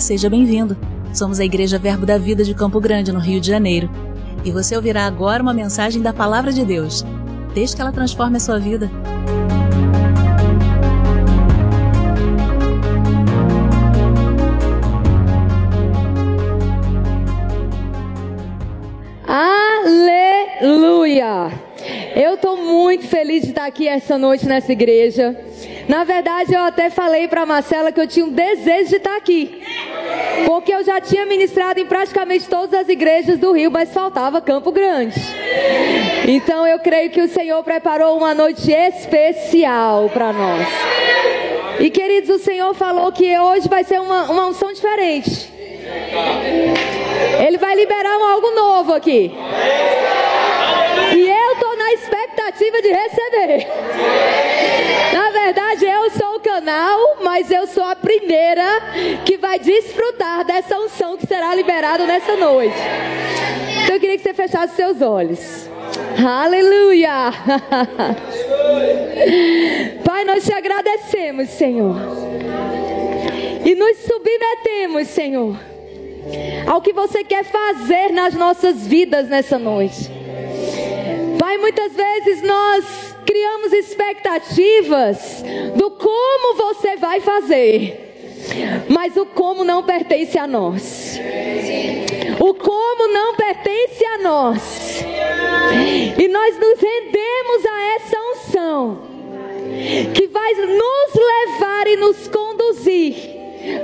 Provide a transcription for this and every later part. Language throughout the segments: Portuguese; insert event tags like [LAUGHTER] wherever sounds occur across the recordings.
Seja bem-vindo. Somos a Igreja Verbo da Vida de Campo Grande, no Rio de Janeiro. E você ouvirá agora uma mensagem da Palavra de Deus. Desde que ela transforme a sua vida. Aleluia! Eu estou muito feliz de estar aqui essa noite nessa igreja. Na verdade, eu até falei para Marcela que eu tinha um desejo de estar aqui. Porque eu já tinha ministrado em praticamente todas as igrejas do Rio, mas faltava Campo Grande. Então eu creio que o Senhor preparou uma noite especial para nós. E queridos, o Senhor falou que hoje vai ser uma, uma unção diferente. Ele vai liberar algo novo aqui. Expectativa de receber. Na verdade, eu sou o canal, mas eu sou a primeira que vai desfrutar dessa unção que será liberada nessa noite. Então eu queria que você fechasse seus olhos. Aleluia! [LAUGHS] Pai, nós te agradecemos, Senhor. E nos submetemos, Senhor, ao que você quer fazer nas nossas vidas nessa noite. Pai, muitas vezes nós criamos expectativas do como você vai fazer. Mas o como não pertence a nós. O como não pertence a nós. E nós nos rendemos a essa unção que vai nos levar e nos conduzir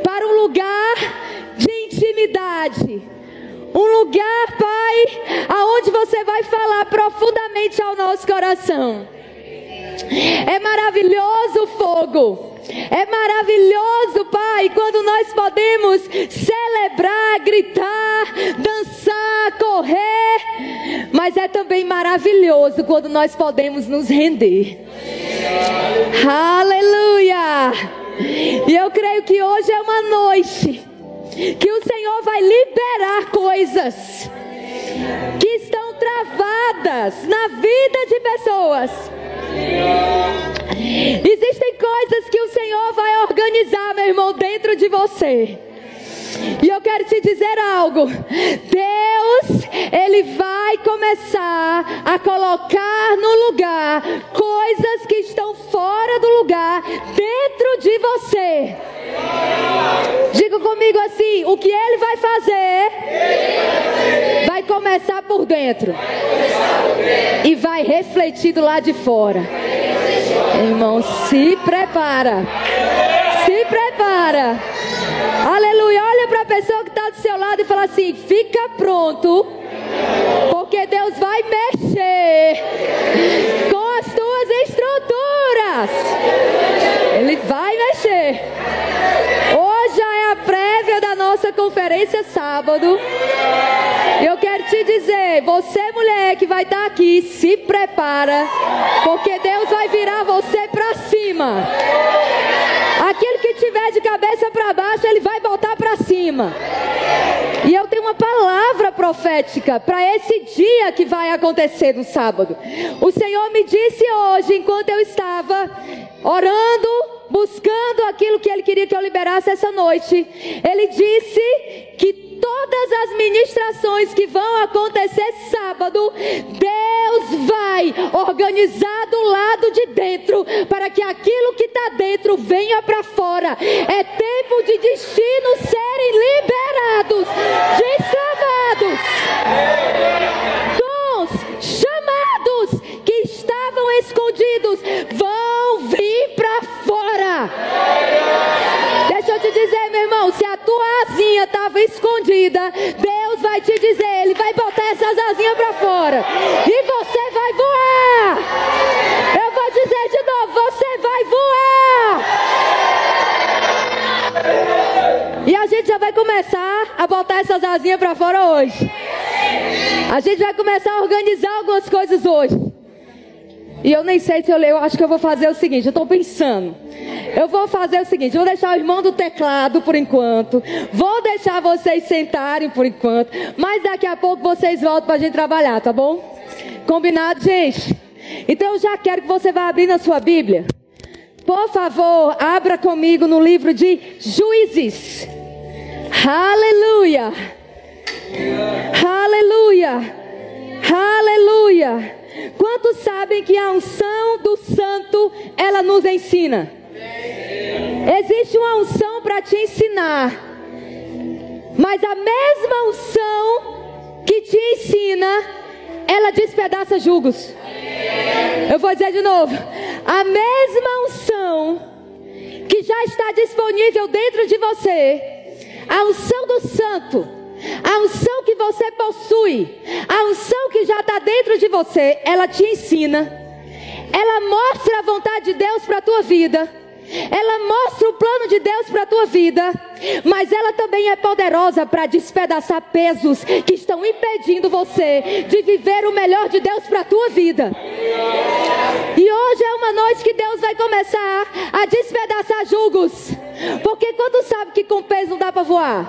para um lugar de intimidade. Um lugar, Pai, aonde você vai falar profundamente ao nosso coração. É maravilhoso o fogo. É maravilhoso, Pai, quando nós podemos celebrar, gritar, dançar, correr. Mas é também maravilhoso quando nós podemos nos render. Aleluia! E eu creio que hoje é uma noite que o Senhor vai liberar coisas que estão travadas na vida de pessoas. Existem coisas que o Senhor vai organizar, meu irmão, dentro de você. E eu quero te dizer algo. Deus, Ele vai começar a colocar no lugar coisas que estão fora do lugar dentro de você. Diga comigo assim: o que Ele vai fazer vai começar por dentro e vai refletir do lado de fora. Irmão, se prepara. Se prepara. Aleluia. Pessoa que está do seu lado e fala assim: fica pronto, porque Deus vai mexer com as tuas estruturas. Ele vai mexer. Hoje é a prévia da nossa conferência sábado. Eu quero te dizer, você mulher que vai estar aqui, se prepara, porque Deus vai virar você para cima. Aquele que tiver de cabeça para baixo, ele vai botar para cima. E eu tenho uma palavra profética para esse dia que vai acontecer no sábado. O Senhor me disse hoje, enquanto eu estava orando, buscando aquilo que Ele queria que eu liberasse essa noite, Ele disse que todas as ministrações que vão acontecer sábado, Deus vai organizar do lado de dentro para que aquilo que está dentro venha para fora. É tempo de destinos serem escondida, Deus vai te dizer, Ele vai botar essas asinhas para fora. E você vai voar. Eu vou dizer de novo, você vai voar. E a gente já vai começar a botar essas asinhas para fora hoje. A gente vai começar a organizar algumas coisas hoje. E eu nem sei se eu leio, acho que eu vou fazer o seguinte, eu estou pensando. Eu vou fazer o seguinte, vou deixar o irmão do teclado por enquanto. Vou deixar vocês sentarem por enquanto. Mas daqui a pouco vocês voltam para a gente trabalhar, tá bom? Combinado, gente? Então eu já quero que você vá abrir na sua Bíblia. Por favor, abra comigo no livro de Juízes. Aleluia. Aleluia. Aleluia. Quantos sabem que a unção do santo ela nos ensina? Existe uma unção para te ensinar. Mas a mesma unção que te ensina, ela despedaça julgos. Eu vou dizer de novo. A mesma unção que já está disponível dentro de você, a unção do santo, a unção que você possui, a unção que já está dentro de você, ela te ensina, ela mostra a vontade de Deus para a tua vida ela mostra o plano de Deus para a tua vida, mas ela também é poderosa para despedaçar pesos que estão impedindo você de viver o melhor de Deus para a tua vida. E hoje é uma noite que Deus vai começar a despedaçar julgos, porque quando sabe que com peso não dá para voar?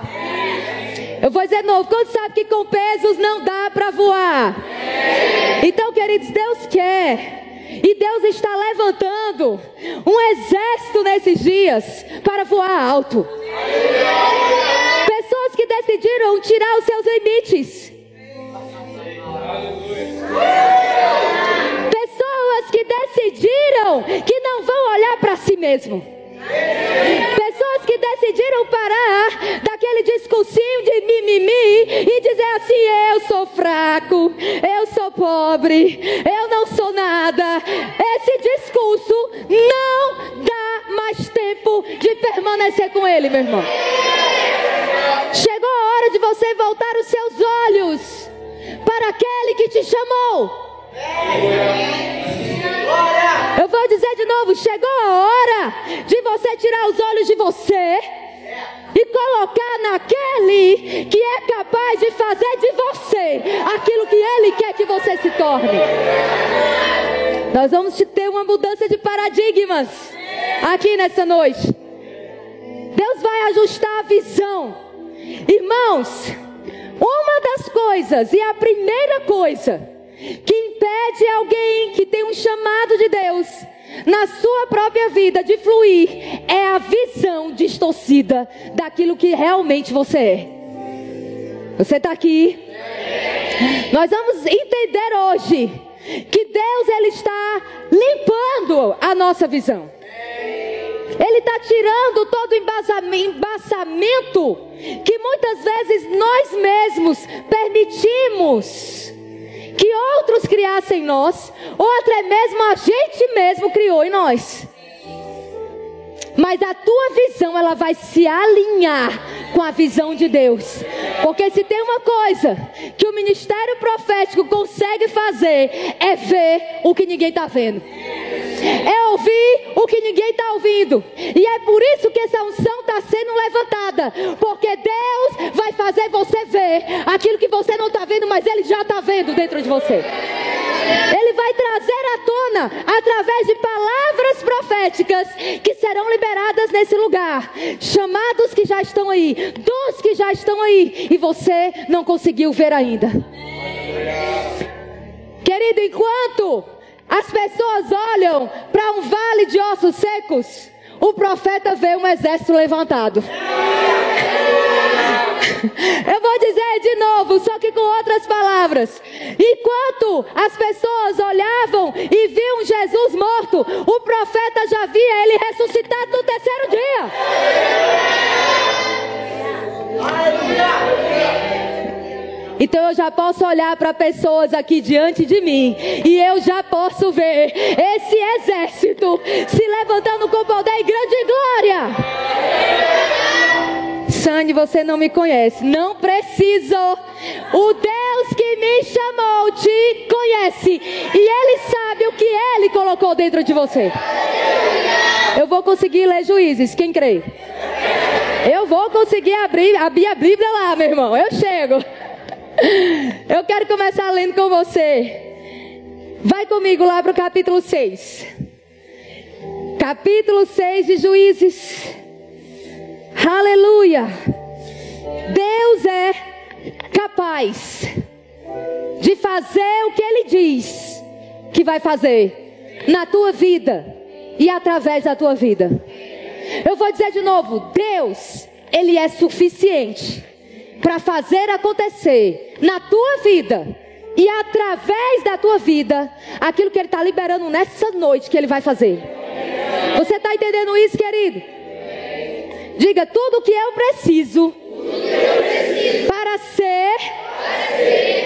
Eu vou dizer de novo, quando sabe que com pesos não dá para voar? Então, queridos, Deus quer e Deus está levantando um exército nesses dias para voar alto. Pessoas que decidiram tirar os seus limites. Pessoas que decidiram que não vão olhar para si mesmo. Pessoas que decidiram parar daquele discursinho de mimimi e dizer assim: eu sou fraco, eu sou pobre, eu não sou nada. Esse discurso não dá mais tempo de permanecer com ele, meu irmão. Chegou a hora de você voltar os seus olhos para aquele que te chamou. Vou dizer de novo: chegou a hora de você tirar os olhos de você e colocar naquele que é capaz de fazer de você aquilo que ele quer que você se torne. Nós vamos ter uma mudança de paradigmas aqui nessa noite. Deus vai ajustar a visão. Irmãos, uma das coisas, e a primeira coisa, que impede alguém que tem um chamado de Deus na sua própria vida de fluir é a visão distorcida daquilo que realmente você é. Você está aqui? Nós vamos entender hoje que Deus ele está limpando a nossa visão. Ele está tirando todo o embasamento que muitas vezes nós mesmos permitimos que outros criassem em nós, ou até mesmo a gente mesmo criou em nós. Mas a tua visão ela vai se alinhar com a visão de Deus. Porque se tem uma coisa que o ministério profético consegue fazer é ver o que ninguém está vendo. É ouvir o que ninguém está ouvindo. E é por isso que essa unção está sendo levantada. Porque Deus vai fazer você ver aquilo que você não está vendo, mas Ele já está vendo dentro de você. Ele vai trazer à tona, através de palavras proféticas, que serão liberadas nesse lugar. Chamados que já estão aí, dons que já estão aí, e você não conseguiu ver ainda. Querido, enquanto as pessoas olham para um vale de ossos secos, o profeta vê um exército levantado. Eu vou dizer de novo, só que com outras palavras. Enquanto as pessoas olhavam e viam Jesus morto, o profeta já via ele ressuscitado no terceiro dia. Então eu já posso olhar para pessoas aqui diante de mim e eu já posso ver esse exército se levantando com poder e grande glória. Sane, você não me conhece. Não preciso. O Deus que me chamou te conhece. E Ele sabe o que Ele colocou dentro de você. Eu vou conseguir ler juízes. Quem crê? Eu vou conseguir abrir, abrir a Bíblia lá, meu irmão. Eu chego. Eu quero começar lendo com você. Vai comigo lá para o capítulo 6. Capítulo 6 de Juízes. Aleluia. Deus é capaz de fazer o que Ele diz que vai fazer na tua vida e através da tua vida. Eu vou dizer de novo: Deus ele é suficiente para fazer acontecer na tua vida e através da tua vida aquilo que ele está liberando nessa noite que ele vai fazer. Você está entendendo isso, querido? Diga tudo o que eu preciso para ser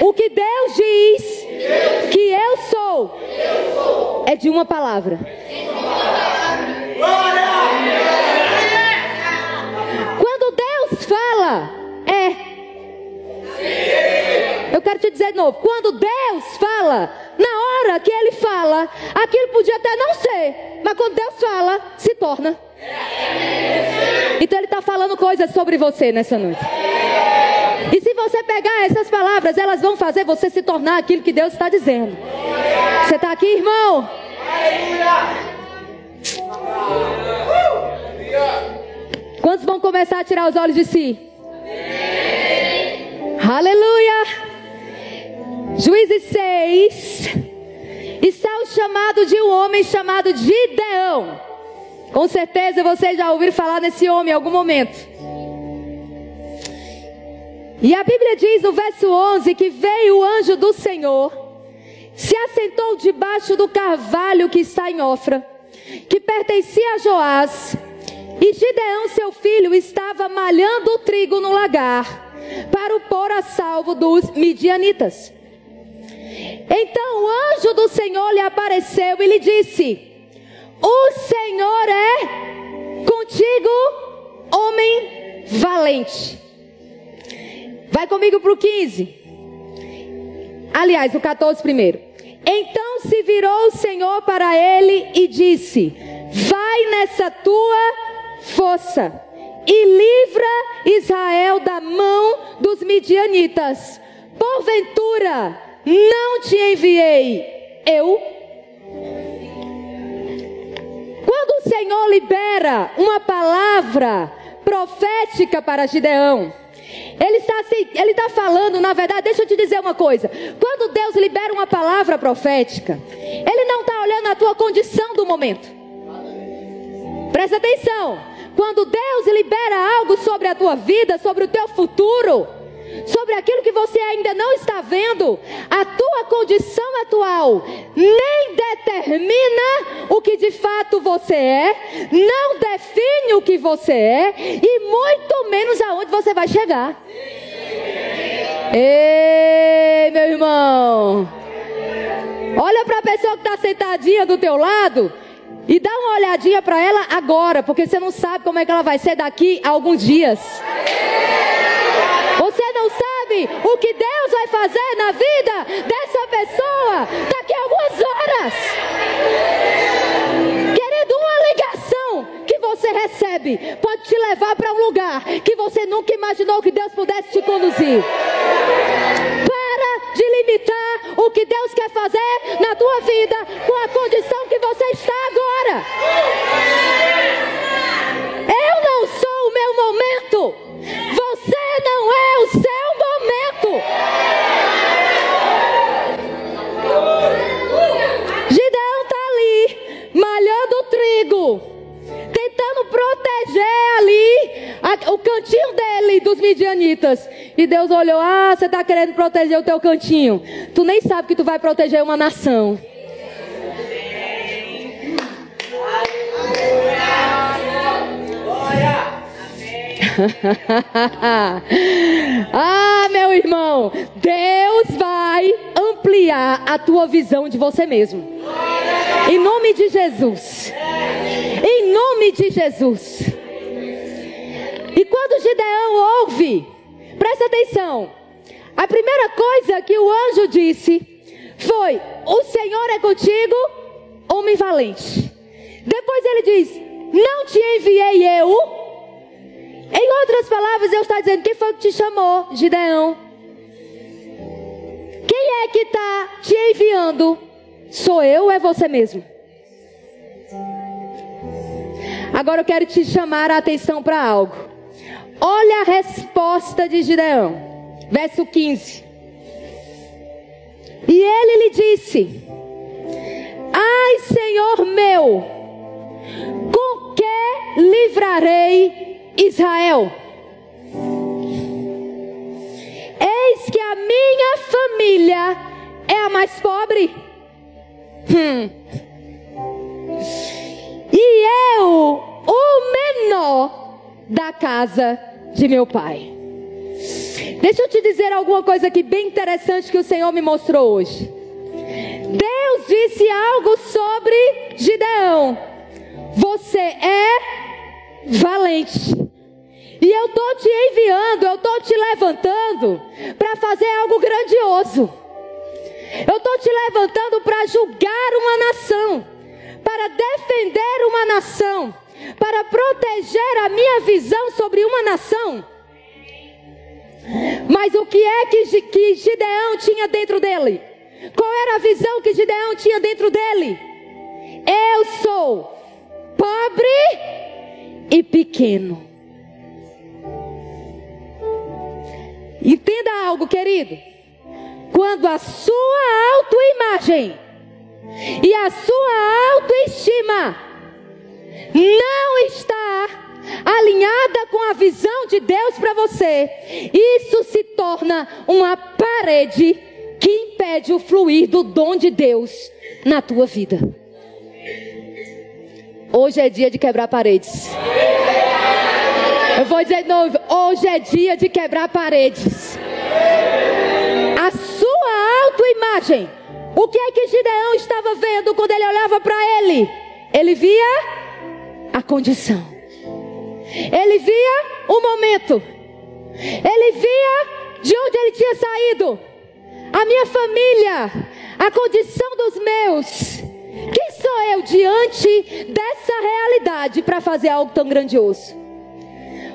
o que Deus diz que eu sou é de uma palavra. Quando Deus fala, é. Eu quero te dizer de novo: quando Deus fala, na hora que Ele fala, aquilo podia até não ser, mas quando Deus fala, se torna. Então Ele está falando coisas sobre você nessa noite. E se você pegar essas palavras, elas vão fazer você se tornar aquilo que Deus está dizendo. Você está aqui, irmão? Quantos vão começar a tirar os olhos de si? Aleluia! Juízes 6 está o chamado de um homem chamado Gideão. Com certeza vocês já ouviram falar nesse homem em algum momento. E a Bíblia diz no verso 11 que veio o anjo do Senhor, se assentou debaixo do carvalho que está em Ofra, que pertencia a Joás, e Gideão, seu filho, estava malhando o trigo no lagar, para o pôr a salvo dos midianitas. Então o anjo do Senhor lhe apareceu e lhe disse: O Senhor é contigo, homem valente. Vai comigo para o 15. Aliás, o 14 primeiro. Então se virou o Senhor para ele e disse: Vai nessa tua força e livra Israel da mão dos midianitas. Porventura, não te enviei eu? Quando o Senhor libera uma palavra profética para Gideão, ele está, assim, ele está falando, na verdade, deixa eu te dizer uma coisa. Quando Deus libera uma palavra profética, Ele não está olhando a tua condição do momento. Presta atenção. Quando Deus libera algo sobre a tua vida, sobre o teu futuro, sobre aquilo que você ainda não está vendo, a tua condição atual nem determina o que de fato você é, não define o que você é e muito menos aonde você vai chegar. Ei, meu irmão. Olha para a pessoa que está sentadinha do teu lado e dá uma olhadinha para ela agora, porque você não sabe como é que ela vai ser daqui a alguns dias. Você não sabe o que Deus vai fazer na vida dessa pessoa daqui a algumas horas. Querido, uma ligação que você recebe pode te levar para um lugar que você nunca imaginou que Deus pudesse te conduzir. Para de limitar o que Deus quer fazer na tua vida com a condição que você está agora. Eu não sou o meu momento. Você não é o seu momento. Gideão está ali, malhando o trigo, proteger ali a, o cantinho dele dos midianitas. E Deus olhou: Ah, você está querendo proteger o teu cantinho. Tu nem sabe que tu vai proteger uma nação. [LAUGHS] ah, meu irmão, Deus vai ampliar a tua visão de você mesmo. Em nome de Jesus. Em nome de Jesus. E quando Gideão ouve, presta atenção. A primeira coisa que o anjo disse foi: O Senhor é contigo, homem valente. Depois ele diz: Não te enviei eu em outras palavras, Deus está dizendo: quem foi que te chamou, Gideão? Quem é que está te enviando? Sou eu ou é você mesmo? Agora eu quero te chamar a atenção para algo. Olha a resposta de Gideão, verso 15. E ele lhe disse: Ai, Senhor meu, com que livrarei Israel? Eis que a minha família é a mais pobre. Hum. E eu, o menor da casa de meu pai. Deixa eu te dizer alguma coisa aqui bem interessante que o Senhor me mostrou hoje. Deus disse algo sobre Gideão. Você é valente. E eu estou te enviando, eu estou te levantando para fazer algo grandioso. Eu estou te levantando para julgar uma nação, para defender uma nação, para proteger a minha visão sobre uma nação. Mas o que é que, que Gideão tinha dentro dele? Qual era a visão que Gideão tinha dentro dele? Eu sou pobre e pequeno. Entenda algo, querido. Quando a sua autoimagem e a sua autoestima não está alinhada com a visão de Deus para você, isso se torna uma parede que impede o fluir do dom de Deus na tua vida. Hoje é dia de quebrar paredes. Eu vou dizer de novo: hoje é dia de quebrar paredes. A sua autoimagem. O que é que Gideão estava vendo quando ele olhava para ele? Ele via a condição. Ele via o momento. Ele via de onde ele tinha saído. A minha família, a condição dos meus. Quem sou eu diante dessa realidade para fazer algo tão grandioso?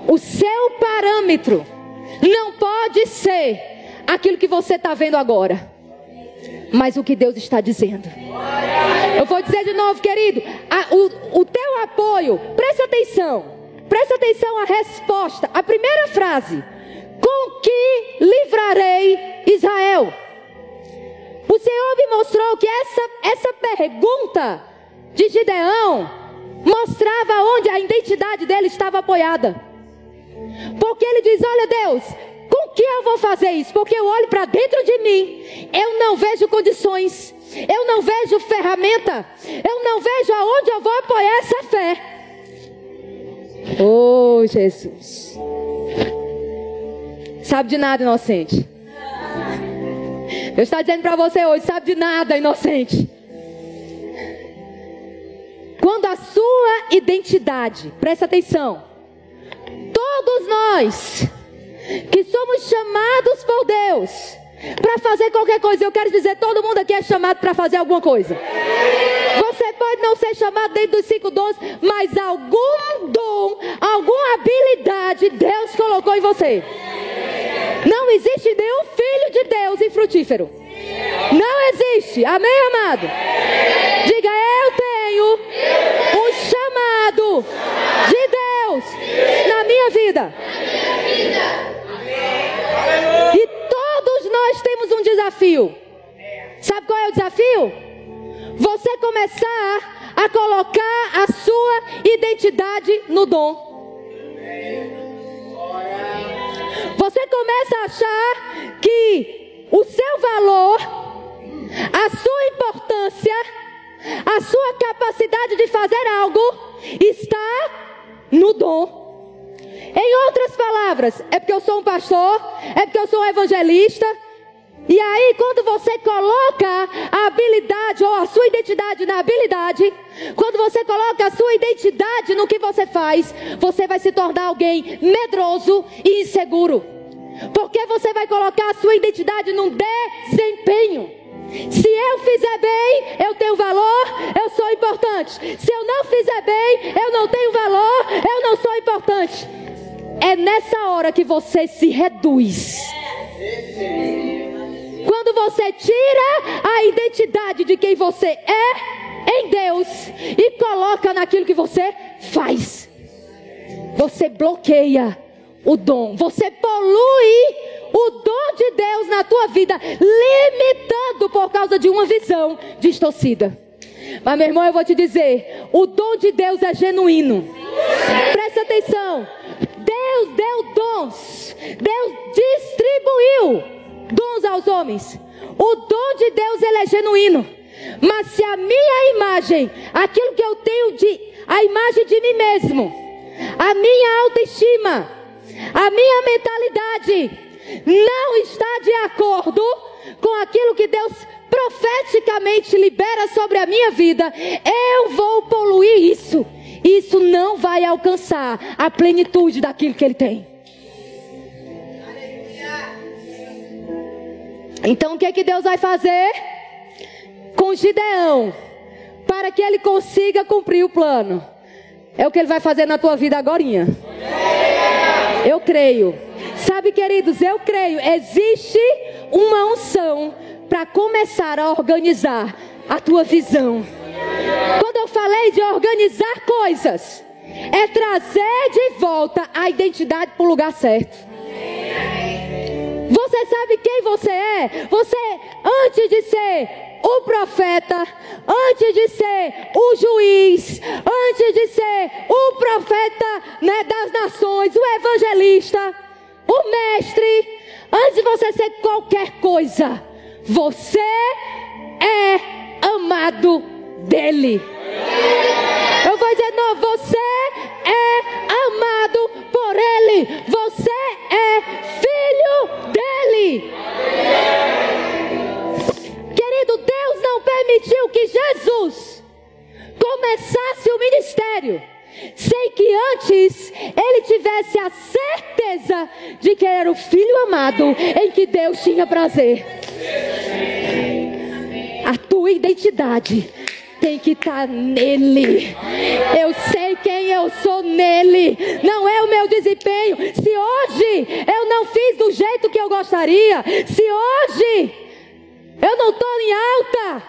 O seu parâmetro não pode ser aquilo que você está vendo agora, mas o que Deus está dizendo. Eu vou dizer de novo, querido: a, o, o teu apoio, presta atenção, presta atenção à resposta, a primeira frase: Com que livrarei Israel? O Senhor me mostrou que essa, essa pergunta de Gideão mostrava onde a identidade dele estava apoiada. Porque ele diz: Olha, Deus, com que eu vou fazer isso? Porque eu olho para dentro de mim, eu não vejo condições, eu não vejo ferramenta, eu não vejo aonde eu vou apoiar essa fé. Oh, Jesus. Sabe de nada, inocente. Deus está dizendo para você hoje: sabe de nada, inocente. Quando a sua identidade, presta atenção, todos nós que somos chamados por Deus para fazer qualquer coisa. Eu quero dizer, todo mundo aqui é chamado para fazer alguma coisa. Você pode não ser chamado dentro dos cinco dons, mas algum dom, alguma habilidade Deus colocou em você. Não existe nenhum filho de Deus infrutífero. Não existe. Amém, amado? Diga, eu tenho um chamado de Deus na minha vida. E todos nós temos um desafio. Sabe qual é o desafio? Você começar a colocar a sua identidade no dom. Você começa a achar que o seu valor, a sua importância, a sua capacidade de fazer algo está no dom. Em outras palavras, é porque eu sou um pastor, é porque eu sou um evangelista. E aí, quando você coloca a habilidade ou a sua identidade na habilidade, quando você coloca a sua identidade no que você faz, você vai se tornar alguém medroso e inseguro. Porque você vai colocar a sua identidade num desempenho. Se eu fizer bem, eu tenho valor, eu sou importante. Se eu não fizer bem, eu não tenho valor, eu não sou importante. É nessa hora que você se reduz. Quando você tira a identidade de quem você é em Deus e coloca naquilo que você faz, você bloqueia o dom, você polui o dom de Deus na tua vida, limitando por causa de uma visão distorcida. Mas, meu irmão, eu vou te dizer: o dom de Deus é genuíno. Presta atenção. Deus deu dons. Deus distribuiu dons aos homens. O dom de Deus ele é genuíno. Mas se a minha imagem, aquilo que eu tenho de a imagem de mim mesmo, a minha autoestima, a minha mentalidade não está de acordo com aquilo que Deus profeticamente libera sobre a minha vida, eu vou poluir isso. Isso não vai alcançar a plenitude daquilo que ele tem. Então o que é que Deus vai fazer com Gideão para que ele consiga cumprir o plano? É o que ele vai fazer na tua vida agora. Eu creio. Sabe, queridos, eu creio, existe uma unção para começar a organizar a tua visão. Quando eu falei de organizar coisas, é trazer de volta a identidade para o lugar certo. Você sabe quem você é? Você, antes de ser o profeta, antes de ser o juiz, antes de ser o profeta né, das nações, o evangelista, o mestre, antes de você ser qualquer coisa, você é amado dele. Eu vou dizer, não, você é amado por ele. Você é filho dele. Querido, Deus não permitiu que Jesus começasse o ministério sem que antes ele tivesse a certeza de que era o filho amado em que Deus tinha prazer. A tua identidade tem que estar tá nele. Eu sei quem eu sou nele. Não é o meu desempenho. Se hoje eu não fiz do jeito que eu gostaria, se hoje eu não estou em alta,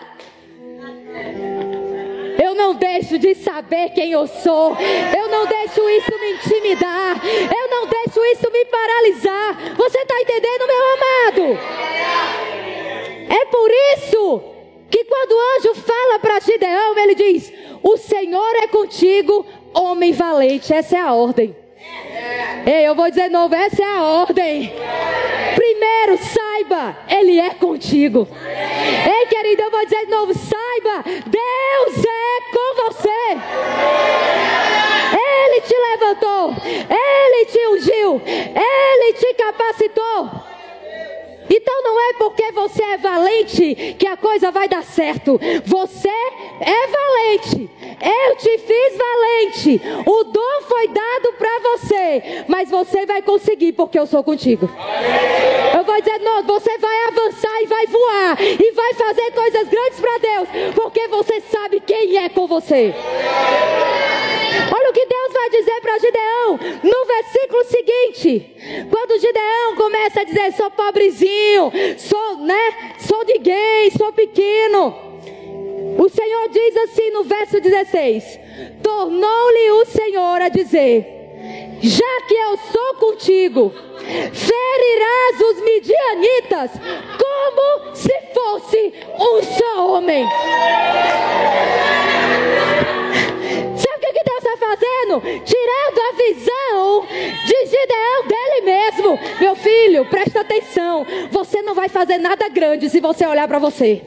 eu não deixo de saber quem eu sou. Eu não deixo isso me intimidar. Eu não deixo isso me paralisar. Você está entendendo, meu amado? É por isso que quando o anjo fala para Gideão, ele diz: O Senhor é contigo, homem valente. Essa é a ordem. Ei, eu vou dizer de novo, essa é a ordem. Primeiro, saiba, Ele é contigo. Ei, querido, eu vou dizer de novo, saiba, Deus é com você. Ele te levantou, Ele te ungiu, Ele te capacitou. Então não é porque você é valente que a coisa vai dar certo. Você é valente. Eu te fiz valente. O dom foi dado para você, mas você vai conseguir porque eu sou contigo. Eu vou dizer, não, você vai avançar e vai voar e vai fazer coisas grandes para Deus, porque você sabe quem é com você. Olha o que Deus vai dizer para Gideão no versículo seguinte. Quando Gideão começa a dizer: "Sou pobrezinho, sou, né? Sou de gay, sou pequeno". O Senhor diz assim no verso 16: Tornou-lhe o Senhor a dizer: Já que eu sou contigo, ferirás os midianitas como se fosse um só homem. Fazendo? Tirando a visão de Gideão dele mesmo. Meu filho, presta atenção. Você não vai fazer nada grande se você olhar para você.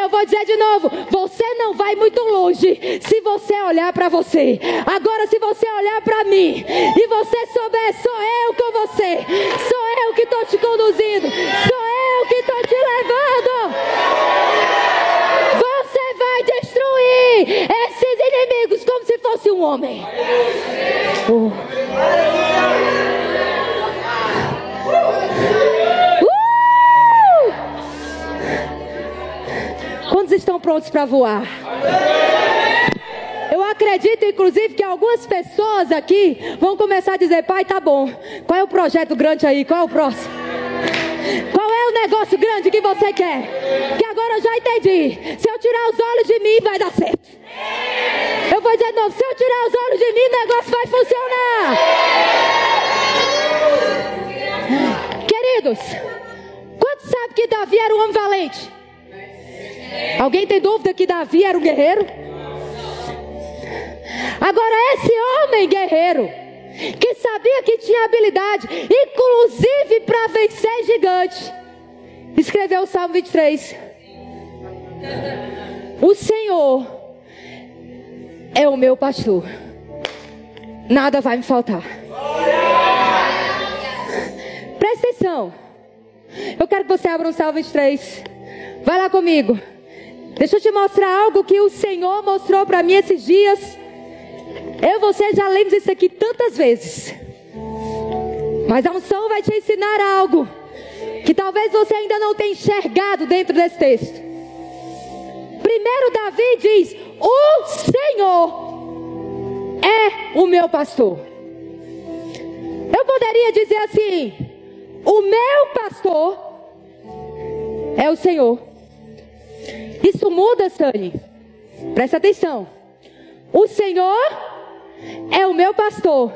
Eu vou dizer de novo: você não vai muito longe se você olhar para você. Agora, se você olhar para mim e você souber, sou eu com você, sou eu que estou te conduzindo, sou eu que estou te levando. Destruir esses inimigos como se fosse um homem. Oh. Uh! Quantos estão prontos para voar? Eu acredito, inclusive, que algumas pessoas aqui vão começar a dizer: Pai, tá bom. Qual é o projeto grande aí? Qual é o próximo? Qual é o negócio grande que você quer? Que agora eu já entendi. Se eu tirar os olhos de mim, vai dar certo. Eu vou dizer de novo: se eu tirar os olhos de mim, o negócio vai funcionar. Queridos, quantos sabem que Davi era um homem valente? Alguém tem dúvida que Davi era um guerreiro? Agora, esse homem guerreiro, que sabia que tinha habilidade, inclusive para vencer gigante, escreveu o Salmo 23. O Senhor é o meu pastor, nada vai me faltar. Presta atenção. Eu quero que você abra o Salmo 23. Vai lá comigo. Deixa eu te mostrar algo que o Senhor mostrou para mim esses dias. Eu e você já lemos isso aqui tantas vezes. Mas a unção vai te ensinar algo que talvez você ainda não tenha enxergado dentro desse texto. Primeiro Davi diz: "O Senhor é o meu pastor". Eu poderia dizer assim: "O meu pastor é o Senhor". Isso muda, Sani. Presta atenção. O Senhor é o meu pastor.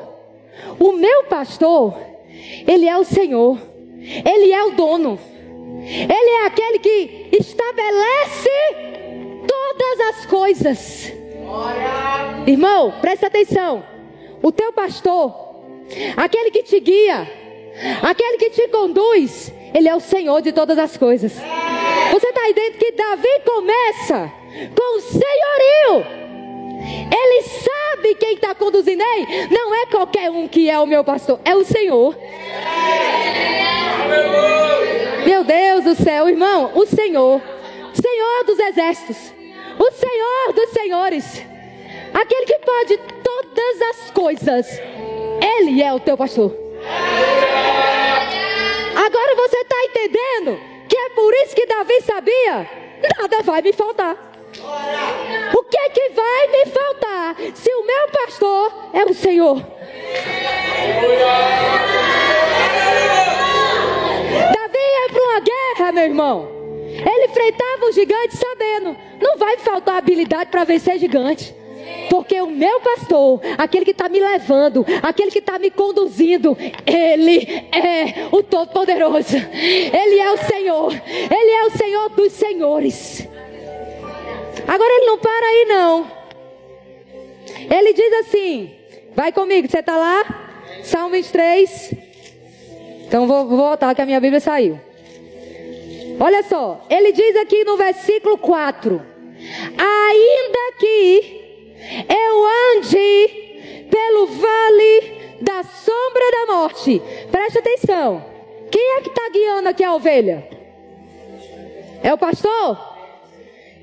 O meu pastor, ele é o Senhor. Ele é o dono. Ele é aquele que estabelece todas as coisas. Irmão, presta atenção. O teu pastor, aquele que te guia, aquele que te conduz, ele é o Senhor de todas as coisas. Você está entendendo que Davi começa com o senhorio. Ele sabe quem está conduzindo ele. Não é qualquer um que é o meu pastor, é o Senhor. Meu Deus do céu, irmão, o Senhor, Senhor dos exércitos, o Senhor dos senhores, aquele que pode todas as coisas, Ele é o teu pastor. Agora você está entendendo que é por isso que Davi sabia: nada vai me faltar. O que é que vai me faltar se o meu pastor é o Senhor? Davi ia para uma guerra, meu irmão. Ele enfrentava o gigante sabendo, não vai faltar habilidade para vencer gigante. Porque o meu pastor, aquele que está me levando, aquele que está me conduzindo, ele é o Todo-Poderoso. Ele é o Senhor. Ele é o Senhor dos Senhores. Agora ele não para aí, não. Ele diz assim: vai comigo, você está lá? Salmo 23. Então vou, vou voltar que a minha Bíblia saiu. Olha só, ele diz aqui no versículo 4: Ainda que eu ande pelo vale da sombra da morte, preste atenção. Quem é que está guiando aqui a ovelha? É o pastor?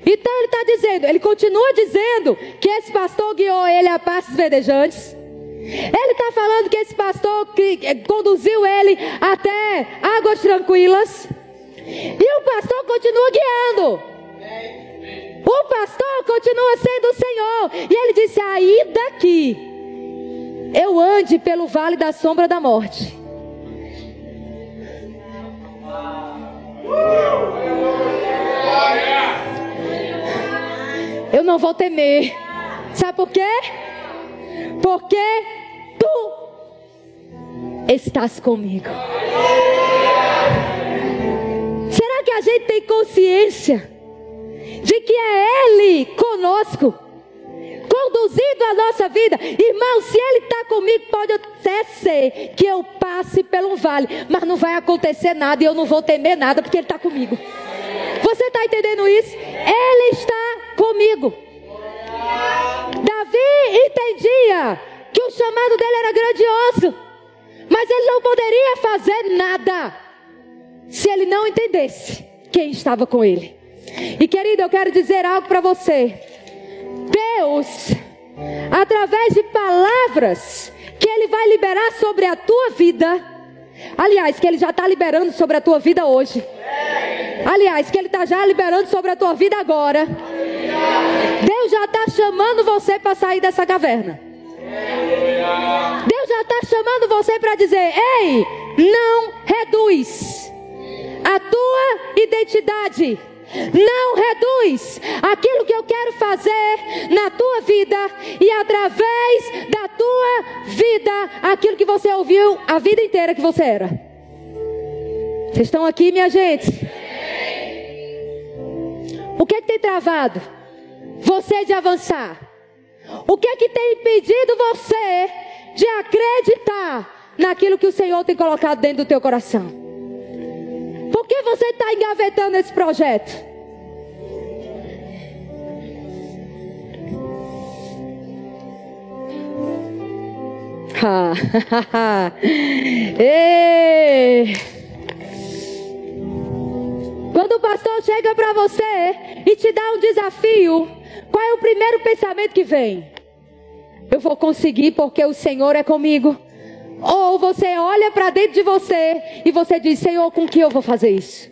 Então ele está dizendo, ele continua dizendo que esse pastor guiou ele a passos verdejantes. Ele está falando que esse pastor eh, conduziu ele até águas tranquilas. E o pastor continua guiando. O pastor continua sendo o Senhor. E ele disse: Aí daqui eu ande pelo vale da sombra da morte. Eu não vou temer. Sabe por quê? Porque tu estás comigo. Será que a gente tem consciência de que é Ele conosco? conduzindo a nossa vida. Irmão, se Ele está comigo, pode até ser que eu passe pelo vale, mas não vai acontecer nada e eu não vou temer nada, porque Ele está comigo. Você está entendendo isso? Ele está comigo. Davi entendia que o chamado dele era grandioso, mas ele não poderia fazer nada se ele não entendesse quem estava com ele. E querido, eu quero dizer algo para você. Deus, através de palavras que Ele vai liberar sobre a tua vida, aliás, que Ele já está liberando sobre a tua vida hoje. Aliás, que Ele está já liberando sobre a tua vida agora. Deus já está chamando você para sair dessa caverna. Deus já está chamando você para dizer: Ei, não reduz a tua identidade. Não reduz aquilo que eu quero fazer na tua vida e através da tua vida, aquilo que você ouviu a vida inteira que você era. Vocês estão aqui, minha gente? O que, é que tem travado você de avançar? O que é que tem impedido você de acreditar naquilo que o Senhor tem colocado dentro do teu coração. Por que você está engavetando esse projeto? Quando o pastor chega para você e te dá um desafio, qual é o primeiro pensamento que vem? Eu vou conseguir porque o Senhor é comigo. Ou você olha para dentro de você e você diz: Senhor, com que eu vou fazer isso?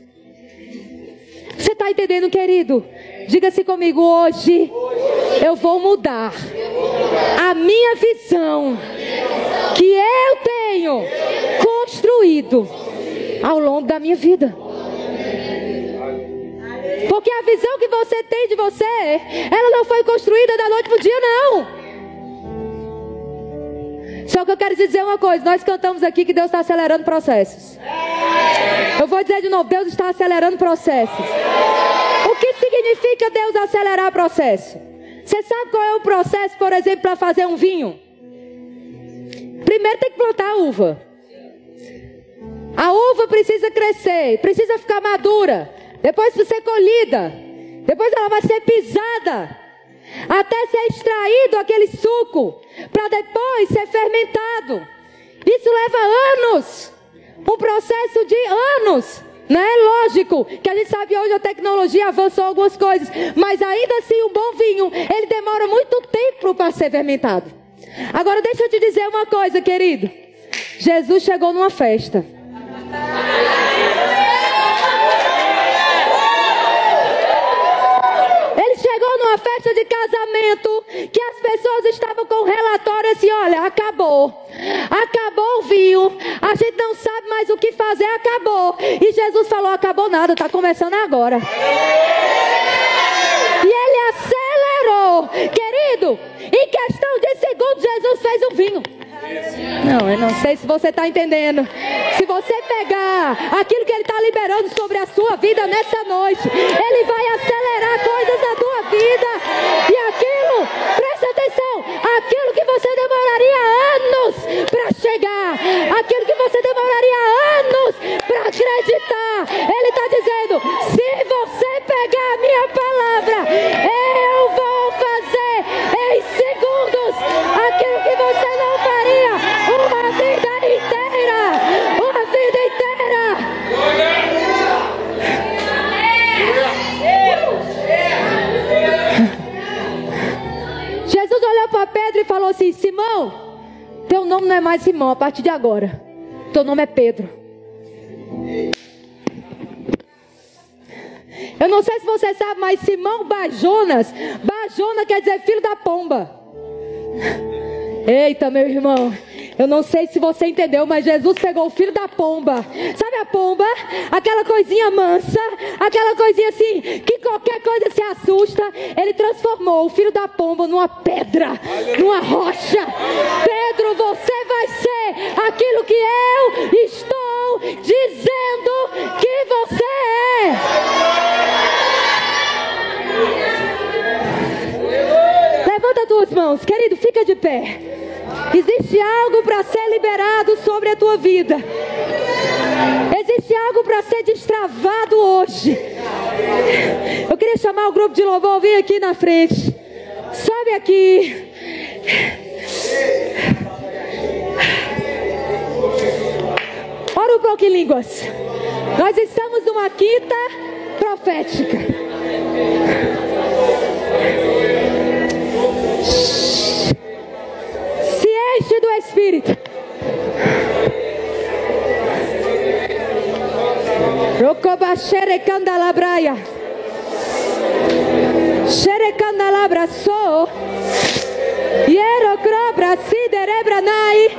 Você está entendendo, querido? Diga-se comigo: hoje eu vou mudar a minha visão que eu tenho construído ao longo da minha vida. Porque a visão que você tem de você, ela não foi construída da noite para o dia, não. Só que eu quero dizer uma coisa: nós cantamos aqui que Deus está acelerando processos. Eu vou dizer de novo: Deus está acelerando processos. O que significa Deus acelerar processo? Você sabe qual é o processo, por exemplo, para fazer um vinho? Primeiro tem que plantar a uva. A uva precisa crescer, precisa ficar madura. Depois precisa ser colhida. Depois ela vai ser pisada. Até ser extraído aquele suco. Para depois ser fermentado. Isso leva anos. Um processo de anos. Não é lógico que a gente sabe hoje a tecnologia avançou algumas coisas, mas ainda assim um bom vinho, ele demora muito tempo para ser fermentado. Agora deixa eu te dizer uma coisa, querido. Jesus chegou numa festa. Ele chegou numa festa de casamento que as pessoas estavam com relatório assim: olha, acabou. Acabou o vinho. A gente não sabe mais o que fazer, acabou. E Jesus falou: acabou nada, está começando agora. E ele acelerou. Querido, em questão de segundos, Jesus fez o vinho. Não, eu não sei se você está entendendo. Se você pegar aquilo que Ele está liberando sobre a sua vida nessa noite, Ele vai acelerar coisas na tua vida. E aquilo, presta atenção, aquilo que você demoraria anos para chegar, aquilo que você demoraria anos para acreditar, Ele está dizendo: se você pegar a minha palavra, eu vou fazer em segundos aquilo que você Pedro e falou assim: Simão, teu nome não é mais Simão a partir de agora. Teu nome é Pedro. Eu não sei se você sabe, mas Simão Bajonas, Bajona quer dizer filho da pomba. Eita, meu irmão. Eu não sei se você entendeu, mas Jesus pegou o filho da pomba. Sabe a pomba? Aquela coisinha mansa, aquela coisinha assim, que qualquer coisa se assusta. Ele transformou o filho da pomba numa pedra, numa rocha. Pedro, você vai ser aquilo que eu estou dizendo que você é. Levanta as duas mãos, querido, fica de pé. Existe algo para ser liberado sobre a tua vida. Existe algo para ser destravado hoje. Eu queria chamar o grupo de louvor, vem aqui na frente. Sobe aqui. Ora um pouco em línguas. Nós estamos numa quinta profética. Se enche do Espírito. Rocobachere candalabraia. Shere candalabra so. Iero crobra siderebra nai.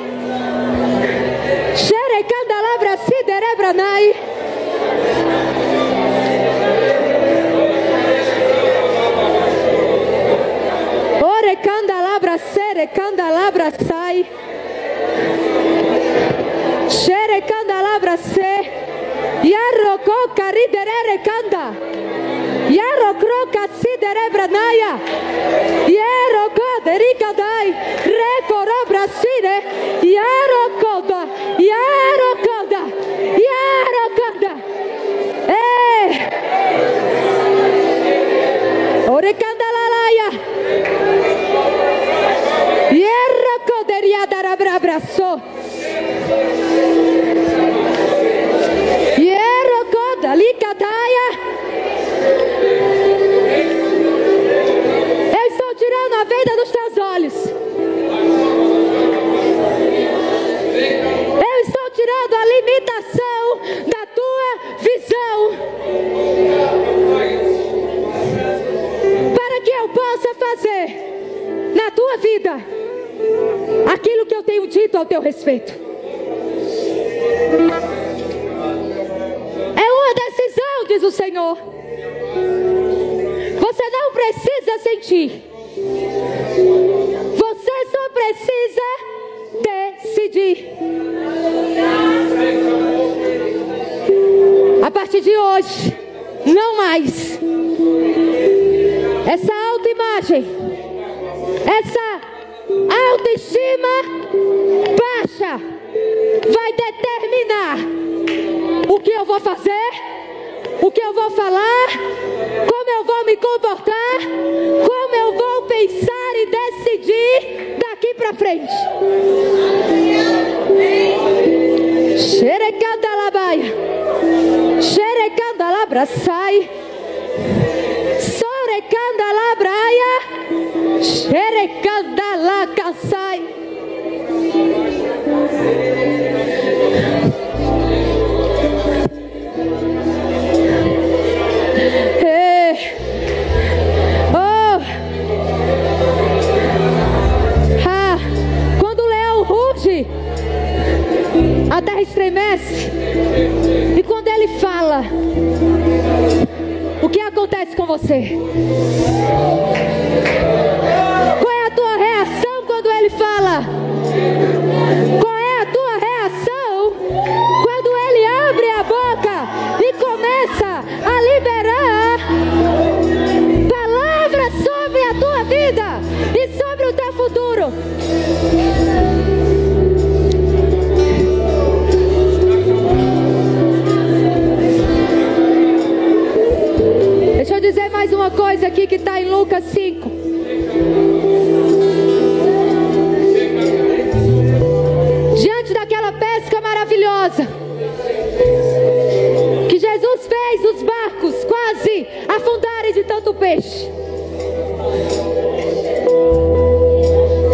Shere candalabra siderebra ao teu respeito. É uma decisão, diz o Senhor. Você não precisa sentir. Você só precisa decidir. A partir de hoje, não mais. Essa autoimagem, essa autoestima o que eu vou fazer, o que eu vou falar, como eu vou me comportar, como eu vou pensar e decidir daqui para frente. Xerecanda labaia, fala, o que acontece com você? Está em Lucas 5. Diante daquela pesca maravilhosa que Jesus fez os barcos quase afundarem de tanto peixe.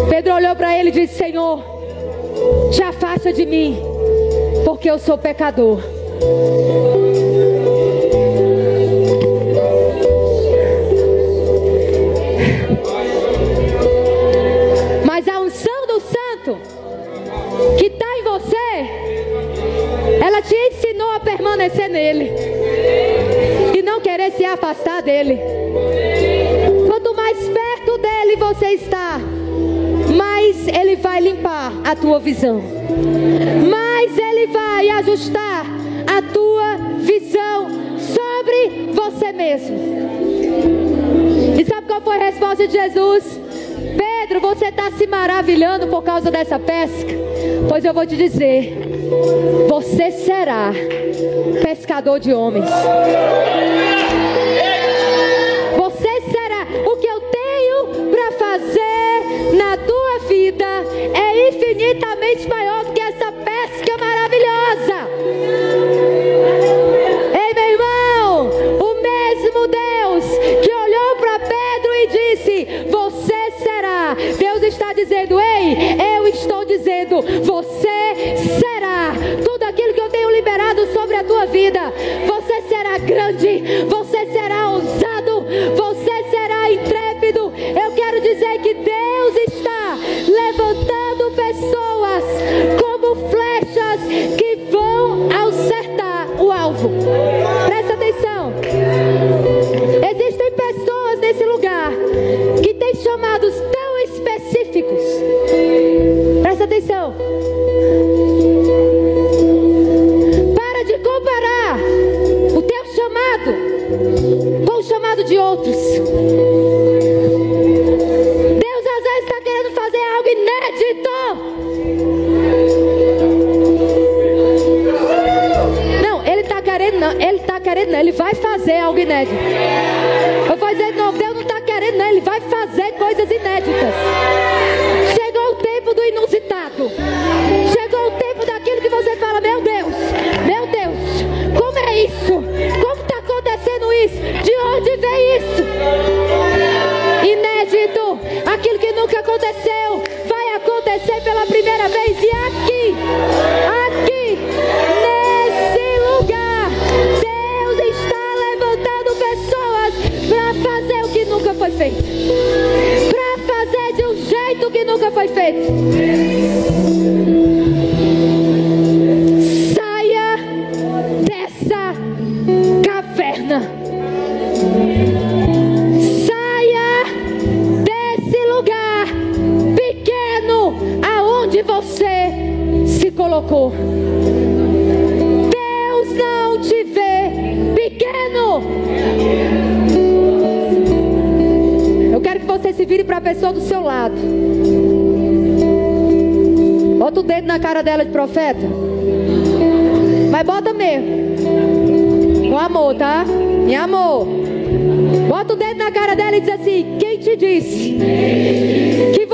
Pedro olhou para ele e disse: Senhor, te afasta de mim, porque eu sou pecador. Ensinou a permanecer nele e não querer se afastar dele. Quanto mais perto dele você está, mais ele vai limpar a tua visão, mais ele vai ajustar a tua visão sobre você mesmo. E sabe qual foi a resposta de Jesus? Pedro, você está se maravilhando por causa dessa pesca? Pois eu vou te dizer: você será pescador de homens. Você será. O que eu tenho para fazer na tua vida é infinitamente maior do que essa pesca maravilhosa. Ei, meu irmão, o mesmo Deus que olhou para Pedro e disse: Você será. Deus está dizendo: Ei, eu estou dizendo: Você vida. Você será grande. Você querendo, não. Ele está querendo, não. Ele vai fazer algo inédito. Eu vou dizer de novo: Deus não está fazendo, né? Ele vai fazer coisas inéditas. Foi feito. Saia dessa caverna. Saia desse lugar pequeno aonde você se colocou. Deus não te vê pequeno. Eu quero que você se vire para a pessoa do seu lado. Bota o dedo na cara dela de profeta. Mas bota mesmo. Com amor, tá? Em amor. Bota o dedo na cara dela e diz assim: Quem te disse que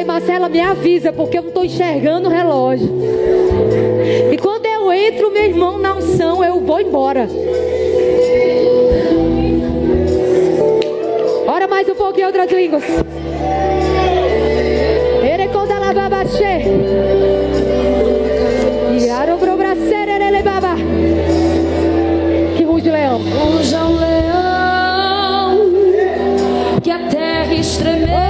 falei, Marcela, me avisa, porque eu não estou enxergando o relógio. E quando eu entro, meu irmão, na unção, eu vou embora. Ora mais um pouquinho, outras línguas. Ereconda la babache. Yaro pro bracere ele baba. Que ruge leão. Ruja leão, que a terra estremeça